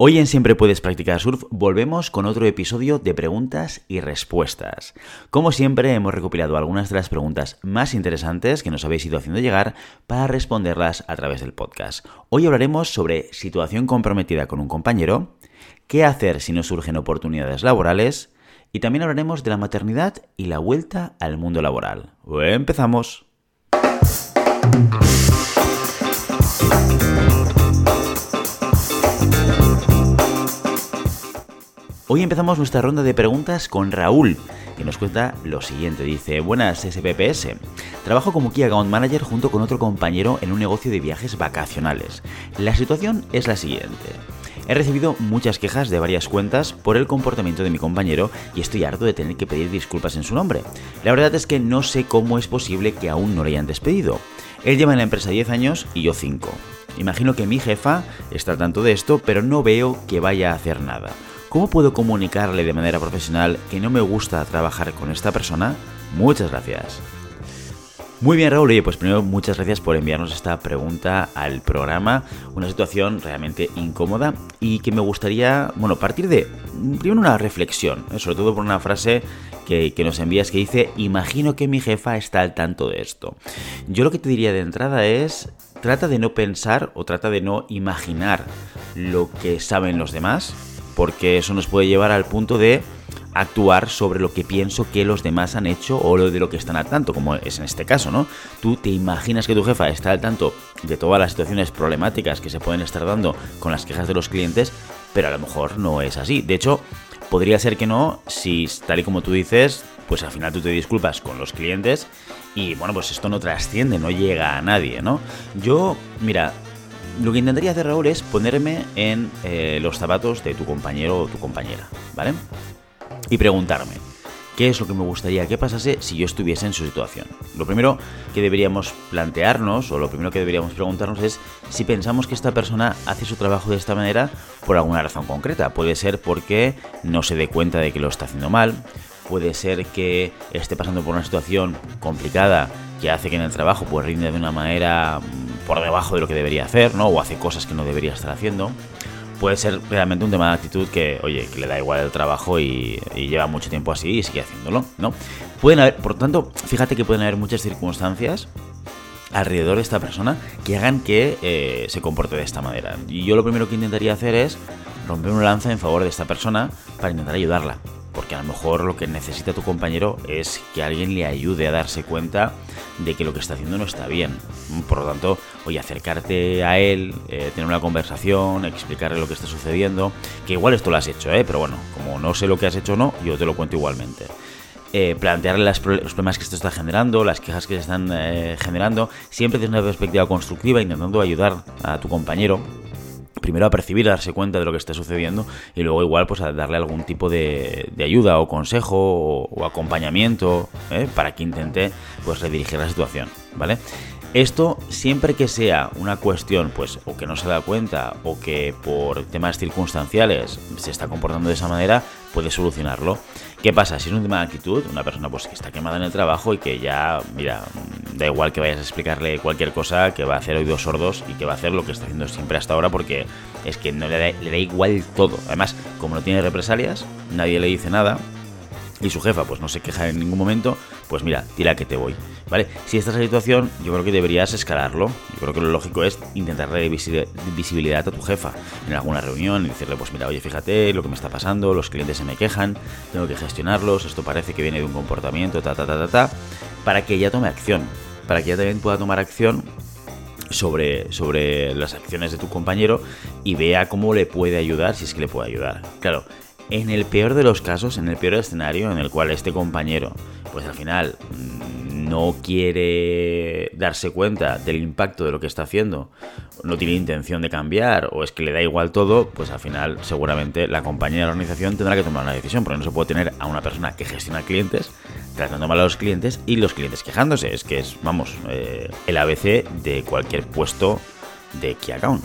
Hoy en Siempre Puedes Practicar Surf volvemos con otro episodio de preguntas y respuestas. Como siempre hemos recopilado algunas de las preguntas más interesantes que nos habéis ido haciendo llegar para responderlas a través del podcast. Hoy hablaremos sobre situación comprometida con un compañero, qué hacer si nos surgen oportunidades laborales y también hablaremos de la maternidad y la vuelta al mundo laboral. Empezamos. Hoy empezamos nuestra ronda de preguntas con Raúl, que nos cuenta lo siguiente. Dice, buenas SPPS, trabajo como Key Account Manager junto con otro compañero en un negocio de viajes vacacionales. La situación es la siguiente. He recibido muchas quejas de varias cuentas por el comportamiento de mi compañero y estoy harto de tener que pedir disculpas en su nombre. La verdad es que no sé cómo es posible que aún no le hayan despedido. Él lleva en la empresa 10 años y yo 5. Imagino que mi jefa está al tanto de esto, pero no veo que vaya a hacer nada. ¿Cómo puedo comunicarle de manera profesional que no me gusta trabajar con esta persona? Muchas gracias. Muy bien, Raúl. Oye, pues primero muchas gracias por enviarnos esta pregunta al programa. Una situación realmente incómoda y que me gustaría, bueno, partir de primero una reflexión, ¿eh? sobre todo por una frase que, que, nos envías que dice, imagino que mi jefa está al tanto de esto. Yo lo que te diría de entrada es, trata de no pensar o trata de no imaginar lo que saben los demás porque eso nos puede llevar al punto de actuar sobre lo que pienso que los demás han hecho o lo de lo que están al tanto, como es en este caso, ¿no? Tú te imaginas que tu jefa está al tanto de todas las situaciones problemáticas que se pueden estar dando con las quejas de los clientes, pero a lo mejor no es así. De hecho, podría ser que no, si tal y como tú dices, pues al final tú te disculpas con los clientes y bueno, pues esto no trasciende, no llega a nadie, ¿no? Yo, mira, lo que intentaría hacer, Raúl, es ponerme en eh, los zapatos de tu compañero o tu compañera, ¿vale? Y preguntarme, ¿qué es lo que me gustaría que pasase si yo estuviese en su situación? Lo primero que deberíamos plantearnos, o lo primero que deberíamos preguntarnos es si pensamos que esta persona hace su trabajo de esta manera por alguna razón concreta. Puede ser porque no se dé cuenta de que lo está haciendo mal, puede ser que esté pasando por una situación complicada que hace que en el trabajo pues rinde de una manera por debajo de lo que debería hacer, ¿no? O hace cosas que no debería estar haciendo. Puede ser realmente un tema de actitud que, oye, que le da igual el trabajo y, lleva mucho tiempo así y sigue haciéndolo, ¿no? Pueden haber, por tanto, fíjate que pueden haber muchas circunstancias alrededor de esta persona que hagan que eh, se comporte de esta manera. Y yo lo primero que intentaría hacer es romper una lanza en favor de esta persona para intentar ayudarla porque a lo mejor lo que necesita tu compañero es que alguien le ayude a darse cuenta de que lo que está haciendo no está bien. Por lo tanto, oye, acercarte a él, eh, tener una conversación, explicarle lo que está sucediendo, que igual esto lo has hecho, ¿eh? pero bueno, como no sé lo que has hecho o no, yo te lo cuento igualmente. Eh, plantearle los problemas que esto está generando, las quejas que se están eh, generando, siempre desde una perspectiva constructiva, intentando ayudar a tu compañero primero a percibir, a darse cuenta de lo que está sucediendo y luego igual pues a darle algún tipo de, ayuda o consejo o, acompañamiento ¿eh? para que intente pues redirigir la situación, ¿vale? Esto siempre que sea una cuestión, pues, o que no se da cuenta, o que por temas circunstanciales se está comportando de esa manera, puede solucionarlo. ¿Qué pasa? Si es un tema actitud, una persona pues que está quemada en el trabajo y que ya, mira, da igual que vayas a explicarle cualquier cosa, que va a hacer oídos sordos y que va a hacer lo que está haciendo siempre hasta ahora porque es que no le da, le da igual todo. Además, como no tiene represalias, nadie le dice nada, y su jefa pues no se queja en ningún momento, pues mira, tira que te voy. ¿Vale? Si esta es la situación, yo creo que deberías escalarlo. Yo creo que lo lógico es intentar darle visibilidad a tu jefa en alguna reunión y decirle, pues mira, oye, fíjate lo que me está pasando, los clientes se me quejan, tengo que gestionarlos, esto parece que viene de un comportamiento, ta, ta, ta, ta, ta, para que ella tome acción, para que ella también pueda tomar acción sobre, sobre las acciones de tu compañero y vea cómo le puede ayudar, si es que le puede ayudar. Claro, en el peor de los casos, en el peor escenario en el cual este compañero, pues al final mm, no quiere darse cuenta del impacto de lo que está haciendo, no tiene intención de cambiar o es que le da igual todo, pues al final seguramente la compañía de la organización tendrá que tomar una decisión, porque no se puede tener a una persona que gestiona clientes tratando mal a los clientes y los clientes quejándose. Es que es, vamos, eh, el ABC de cualquier puesto de Key Account.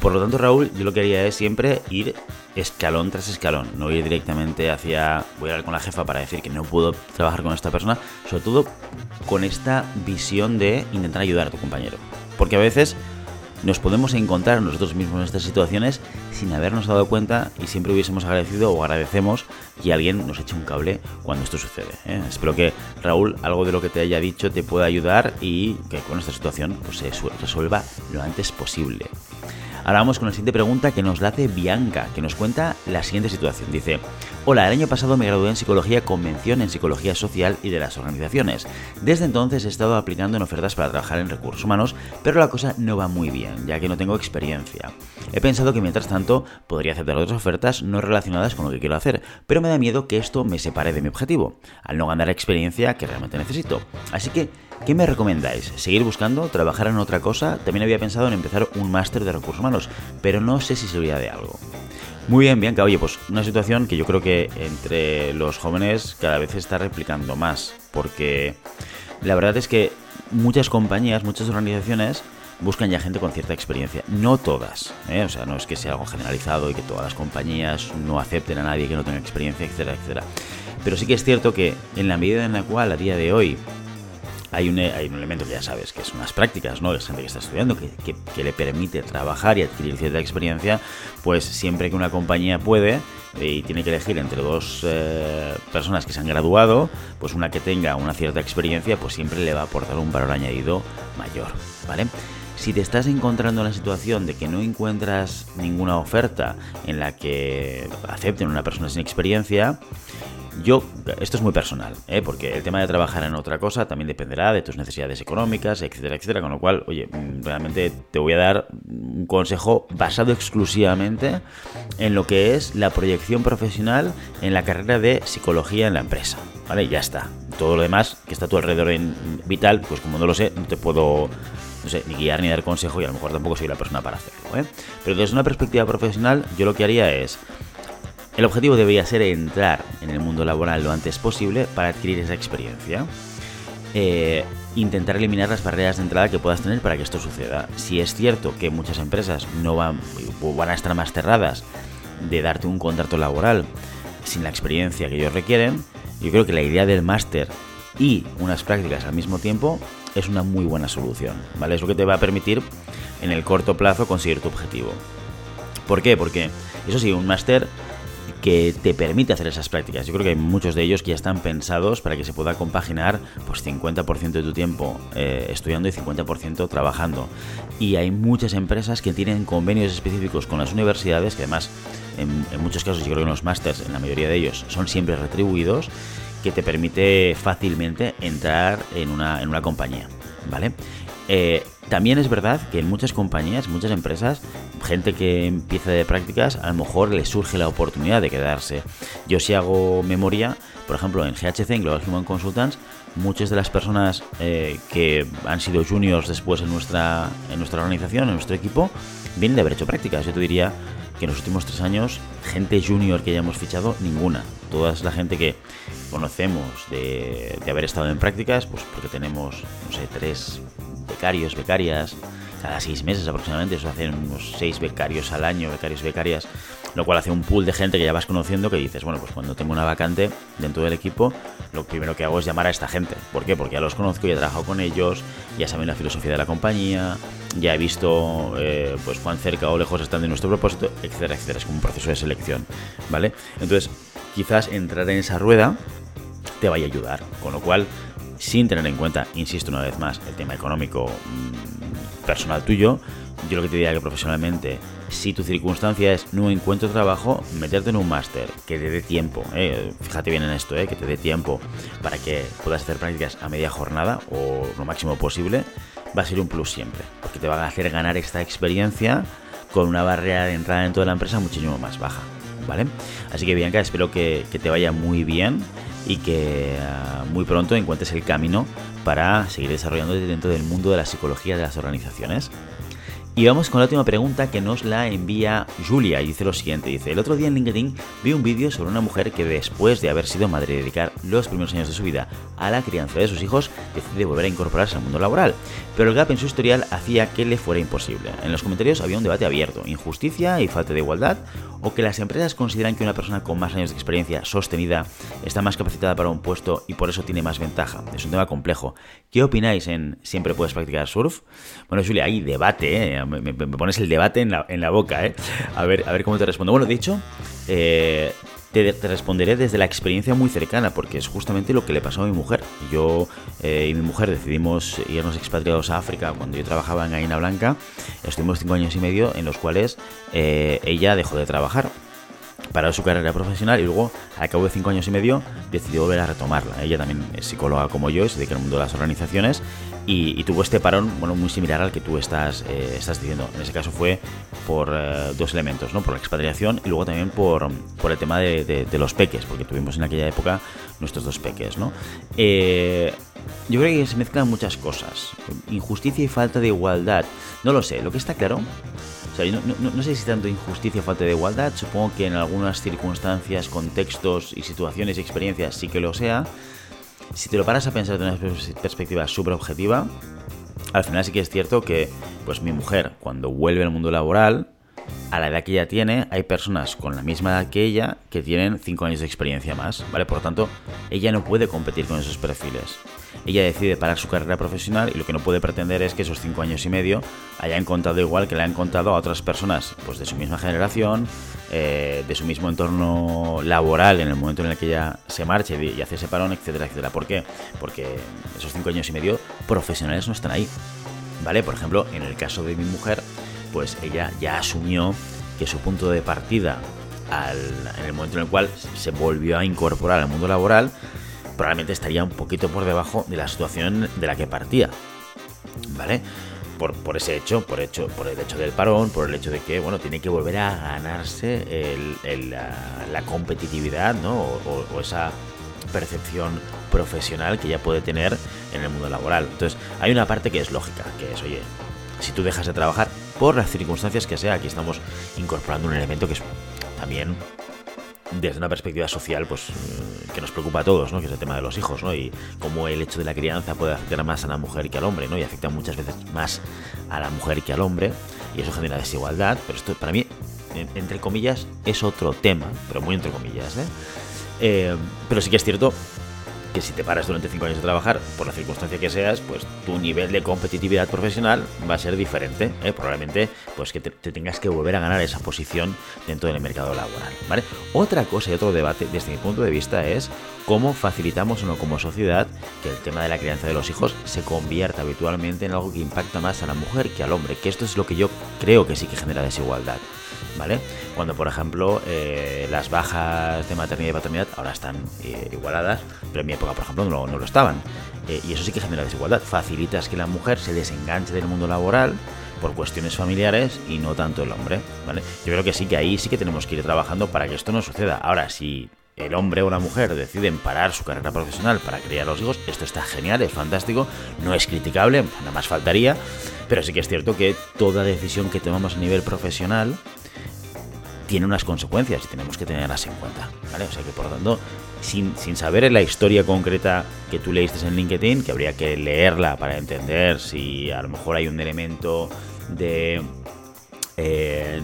Por lo tanto, Raúl, yo lo que haría es siempre ir escalón tras escalón, no ir directamente hacia voy a hablar con la jefa para decir que no puedo trabajar con esta persona, sobre todo con esta visión de intentar ayudar a tu compañero. Porque a veces nos podemos encontrar nosotros mismos en estas situaciones sin habernos dado cuenta y siempre hubiésemos agradecido o agradecemos que alguien nos eche un cable cuando esto sucede. ¿eh? Espero que Raúl, algo de lo que te haya dicho te pueda ayudar y que con esta situación pues, se resuelva lo antes posible. Ahora vamos con la siguiente pregunta que nos la hace Bianca, que nos cuenta la siguiente situación. Dice, hola, el año pasado me gradué en psicología con mención en psicología social y de las organizaciones. Desde entonces he estado aplicando en ofertas para trabajar en recursos humanos, pero la cosa no va muy bien, ya que no tengo experiencia. He pensado que mientras tanto podría aceptar otras ofertas no relacionadas con lo que quiero hacer, pero me da miedo que esto me separe de mi objetivo, al no ganar experiencia que realmente necesito. Así que ¿Qué me recomendáis? ¿Seguir buscando? ¿Trabajar en otra cosa? También había pensado en empezar un máster de recursos humanos, pero no sé si serviría de algo. Muy bien, Bianca. Oye, pues una situación que yo creo que entre los jóvenes cada vez se está replicando más, porque la verdad es que muchas compañías, muchas organizaciones buscan ya gente con cierta experiencia. No todas, ¿eh? o sea, no es que sea algo generalizado y que todas las compañías no acepten a nadie que no tenga experiencia, etcétera, etcétera. Pero sí que es cierto que en la medida en la cual a día de hoy hay un, hay un elemento que ya sabes, que son las prácticas, ¿no? Es gente que está estudiando, que, que, le permite trabajar y adquirir cierta experiencia, pues siempre que una compañía puede eh, y tiene que elegir entre dos eh, personas que se han graduado, pues una que tenga una cierta experiencia, pues siempre le va a aportar un valor añadido mayor, ¿vale? Si te estás encontrando en la situación de que no encuentras ninguna oferta en la que acepten una persona sin experiencia, yo, esto es muy personal, ¿eh? porque el tema de trabajar en otra cosa también dependerá de tus necesidades económicas, etcétera, etcétera. Con lo cual, oye, realmente te voy a dar un consejo basado exclusivamente en lo que es la proyección profesional en la carrera de psicología en la empresa. ¿Vale? Ya está. Todo lo demás que está a tu alrededor en vital, pues como no lo sé, no te puedo no sé, ni guiar ni dar consejo y a lo mejor tampoco soy la persona para hacerlo. ¿eh? Pero desde una perspectiva profesional, yo lo que haría es el objetivo debería ser entrar en el mundo laboral lo antes posible para adquirir esa experiencia. Eh, intentar eliminar las barreras de entrada que puedas tener para que esto suceda. Si es cierto que muchas empresas no van, van a estar más cerradas de darte un contrato laboral sin la experiencia que ellos requieren, yo creo que la idea del máster y unas prácticas al mismo tiempo es una muy buena solución, ¿vale? Es lo que te va a permitir en el corto plazo conseguir tu objetivo. ¿Por qué? Porque, eso sí, un máster que te permite hacer esas prácticas. Yo creo que hay muchos de ellos que ya están pensados para que se pueda compaginar pues 50% de tu tiempo eh, estudiando y 50% trabajando. Y hay muchas empresas que tienen convenios específicos con las universidades, que además en, muchos casos yo creo que los másters, en la mayoría de ellos, son siempre retribuidos, que te permite fácilmente entrar en una, en una compañía. ¿Vale? Eh, también es verdad que en muchas compañías, muchas empresas, gente que empieza de prácticas, a lo mejor le surge la oportunidad de quedarse. Yo si hago memoria, por ejemplo, en GHC, en Global Human Consultants, muchas de las personas eh, que han sido juniors después en nuestra, en nuestra organización, en nuestro equipo, vienen de haber hecho prácticas. Yo te diría que en los últimos tres años, gente junior que hayamos fichado, ninguna. Toda la gente que conocemos de, de haber estado en prácticas, pues porque tenemos, no sé, tres becarios, becarias, cada seis meses aproximadamente, eso hacen unos seis becarios al año, becarios, becarias, lo cual hace un pool de gente que ya vas conociendo que dices, bueno, pues cuando tengo una vacante dentro del equipo, lo primero que hago es llamar a esta gente. ¿Por qué? Porque ya los conozco, ya he trabajado con ellos, ya saben la filosofía de la compañía, ya he visto eh, pues cuán cerca o lejos están de nuestro propósito, etcétera, etcétera. Es como un proceso de selección, ¿vale? Entonces, quizás entrar en esa rueda te vaya a ayudar, con lo cual sin tener en cuenta, insisto una vez más, el tema económico mm, personal tuyo, yo lo que te diría que profesionalmente, si tu circunstancia es no encuentro trabajo, meterte en un máster que te dé tiempo, eh, fíjate bien en esto, eh, que te dé tiempo para que puedas hacer prácticas a media jornada o lo máximo posible, va a ser un plus siempre, porque te va a hacer ganar esta experiencia con una barrera de entrada en toda la empresa muchísimo más baja, ¿vale? Así que Bianca, espero que te vaya muy bien y que ah, muy pronto encuentres el camino para seguir desarrollándote dentro del mundo de la psicología de las organizaciones. Y vamos con la última pregunta que nos la envía Julia y dice lo siguiente, dice, el otro día en LinkedIn vi un vídeo sobre una mujer que después de haber sido madre y dedicar los primeros años de su vida a la crianza de sus hijos, decide volver a incorporarse al mundo laboral, pero el gap en su historial hacía que le fuera imposible. En los comentarios había un debate abierto, injusticia y falta de igualdad, o que las empresas consideran que una persona con más años de experiencia sostenida está más capacitada para un puesto y por eso tiene más ventaja. Es un tema complejo. ¿Qué opináis en siempre puedes practicar surf? Bueno, Julia, hay debate, ¿eh? Me, pones el debate en la, boca, ¿eh? A ver, a ver cómo te respondo. Bueno, dicho, eh, te, responderé desde la experiencia muy cercana, porque es justamente lo que le pasó a mi mujer. Yo eh, y mi mujer decidimos irnos expatriados a África cuando yo trabajaba en Gaina Blanca. Estuvimos cinco años y medio en los cuales eh, ella dejó de trabajar para su carrera profesional y luego, al cabo de cinco años y medio, decidió volver a retomarla. Ella también es psicóloga como yo, se dedica al mundo de las organizaciones y, tuvo este parón bueno, muy similar al que tú estás, eh, estás diciendo. En ese caso fue por eh, dos elementos, ¿no? por la expatriación y luego también por, por el tema de, los peques, porque tuvimos en aquella época nuestros dos peques. ¿no? Eh, yo creo que se mezclan muchas cosas. Injusticia y falta de igualdad. No lo sé, lo que está claro no, sé si tanto injusticia o falta de igualdad, supongo que en algunas circunstancias, contextos y situaciones y experiencias sí que lo sea. Si te lo paras a pensar de una perspectiva súper objetiva, al final sí que es cierto que pues mi mujer cuando vuelve al mundo laboral, a la edad que ella tiene, hay personas con la misma edad que ella que tienen 5 años de experiencia más, ¿vale? Por lo tanto, ella no puede competir con esos perfiles ella decide parar su carrera profesional y lo que no puede pretender es que esos cinco años y medio hayan contado igual que le han contado a otras personas pues de su misma generación, eh, de su mismo entorno laboral en el momento en el que ella se marche y hace ese parón, etcétera, etcétera. ¿Por qué? Porque esos cinco años y medio profesionales no están ahí. ¿Vale? Por ejemplo, en el caso de mi mujer, pues ella ya asumió que su punto de partida en el momento en el cual se volvió a incorporar al mundo laboral probablemente estaría un poquito por debajo de la situación de la que partía. ¿Vale? Por, ese hecho, por hecho, por el hecho del parón, por el hecho de que, bueno, tiene que volver a ganarse la, competitividad, ¿no? O, esa percepción profesional que ya puede tener en el mundo laboral. Entonces, hay una parte que es lógica, que es, oye, si tú dejas de trabajar por las circunstancias que sea, aquí estamos incorporando un elemento que es también desde una perspectiva social, pues que nos preocupa a todos, ¿no? Que es el tema de los hijos, ¿no? Y cómo el hecho de la crianza puede afectar más a la mujer que al hombre, ¿no? Y afecta muchas veces más a la mujer que al hombre, y eso genera desigualdad, pero esto para mí, entre comillas, es otro tema, pero muy entre comillas, ¿eh? eh pero sí que es cierto que si te paras durante 5 años de trabajar, por la circunstancia que seas, pues tu nivel de competitividad profesional va a ser diferente. ¿eh? Probablemente pues que te, tengas que volver a ganar esa posición dentro del mercado laboral. ¿vale? Otra cosa y otro debate desde mi punto de vista es cómo facilitamos o no como sociedad que el tema de la crianza de los hijos se convierta habitualmente en algo que impacta más a la mujer que al hombre, que esto es lo que yo creo que sí que genera desigualdad. ¿Vale? Cuando, por ejemplo, eh, las bajas de maternidad y paternidad ahora están eh, igualadas, pero en mi época, por ejemplo, no, lo estaban. Eh, y eso sí que genera desigualdad. Facilitas que la mujer se desenganche del mundo laboral por cuestiones familiares y no tanto el hombre, ¿vale? Yo creo que sí que ahí sí que tenemos que ir trabajando para que esto no suceda. Ahora, si el hombre o la mujer deciden parar su carrera profesional para criar a los hijos, esto está genial, es fantástico, no es criticable, nada más faltaría, pero sí que es cierto que toda decisión que tomamos a nivel profesional tiene unas consecuencias y tenemos que tenerlas en cuenta, ¿vale? O sea que por lo tanto, sin, sin saber la historia concreta que tú leíste en LinkedIn, que habría que leerla para entender si a lo mejor hay un elemento de eh,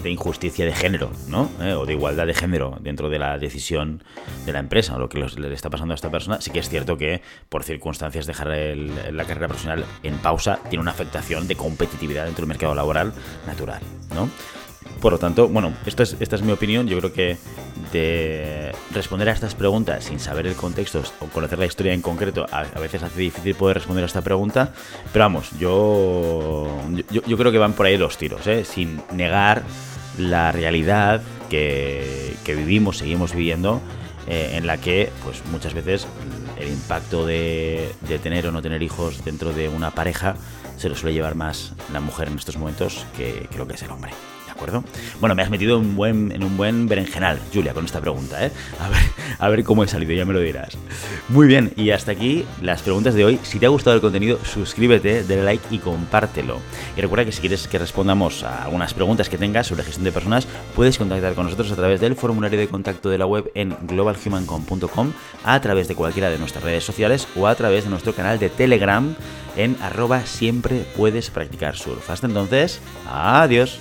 de, injusticia de género, ¿no? Eh, o de igualdad de género dentro de la decisión de la empresa, o lo que le está pasando a esta persona, sí que es cierto que por circunstancias dejar la carrera profesional en pausa tiene una afectación de competitividad dentro del mercado laboral natural, ¿no? Por lo tanto, bueno, esta es mi opinión. Yo creo que de responder a estas preguntas sin saber el contexto o conocer la historia en concreto, a, veces hace difícil poder responder a esta pregunta. Pero vamos, yo, creo que van por ahí los tiros, ¿eh? sin negar la realidad que, vivimos, seguimos viviendo, eh, en la que pues muchas veces el impacto de, de tener o no tener hijos dentro de una pareja se lo suele llevar más la mujer en estos momentos que, que lo que es el hombre Bueno, me has metido en un buen, en un buen berenjenal, Julia, con esta pregunta, ¿eh? A ver, a ver cómo he salido, ya me lo dirás. Muy bien, y hasta aquí las preguntas de hoy. Si te ha gustado el contenido, suscríbete, dale like y compártelo. Y recuerda que si quieres que respondamos a algunas preguntas que tengas sobre gestión de personas, puedes contactar con nosotros a través del formulario de contacto de la web en globalhumancom.com, a través de cualquiera de nuestras redes sociales o a través de nuestro canal de Telegram en arroba siempre puedes practicar surf. Hasta entonces, adiós.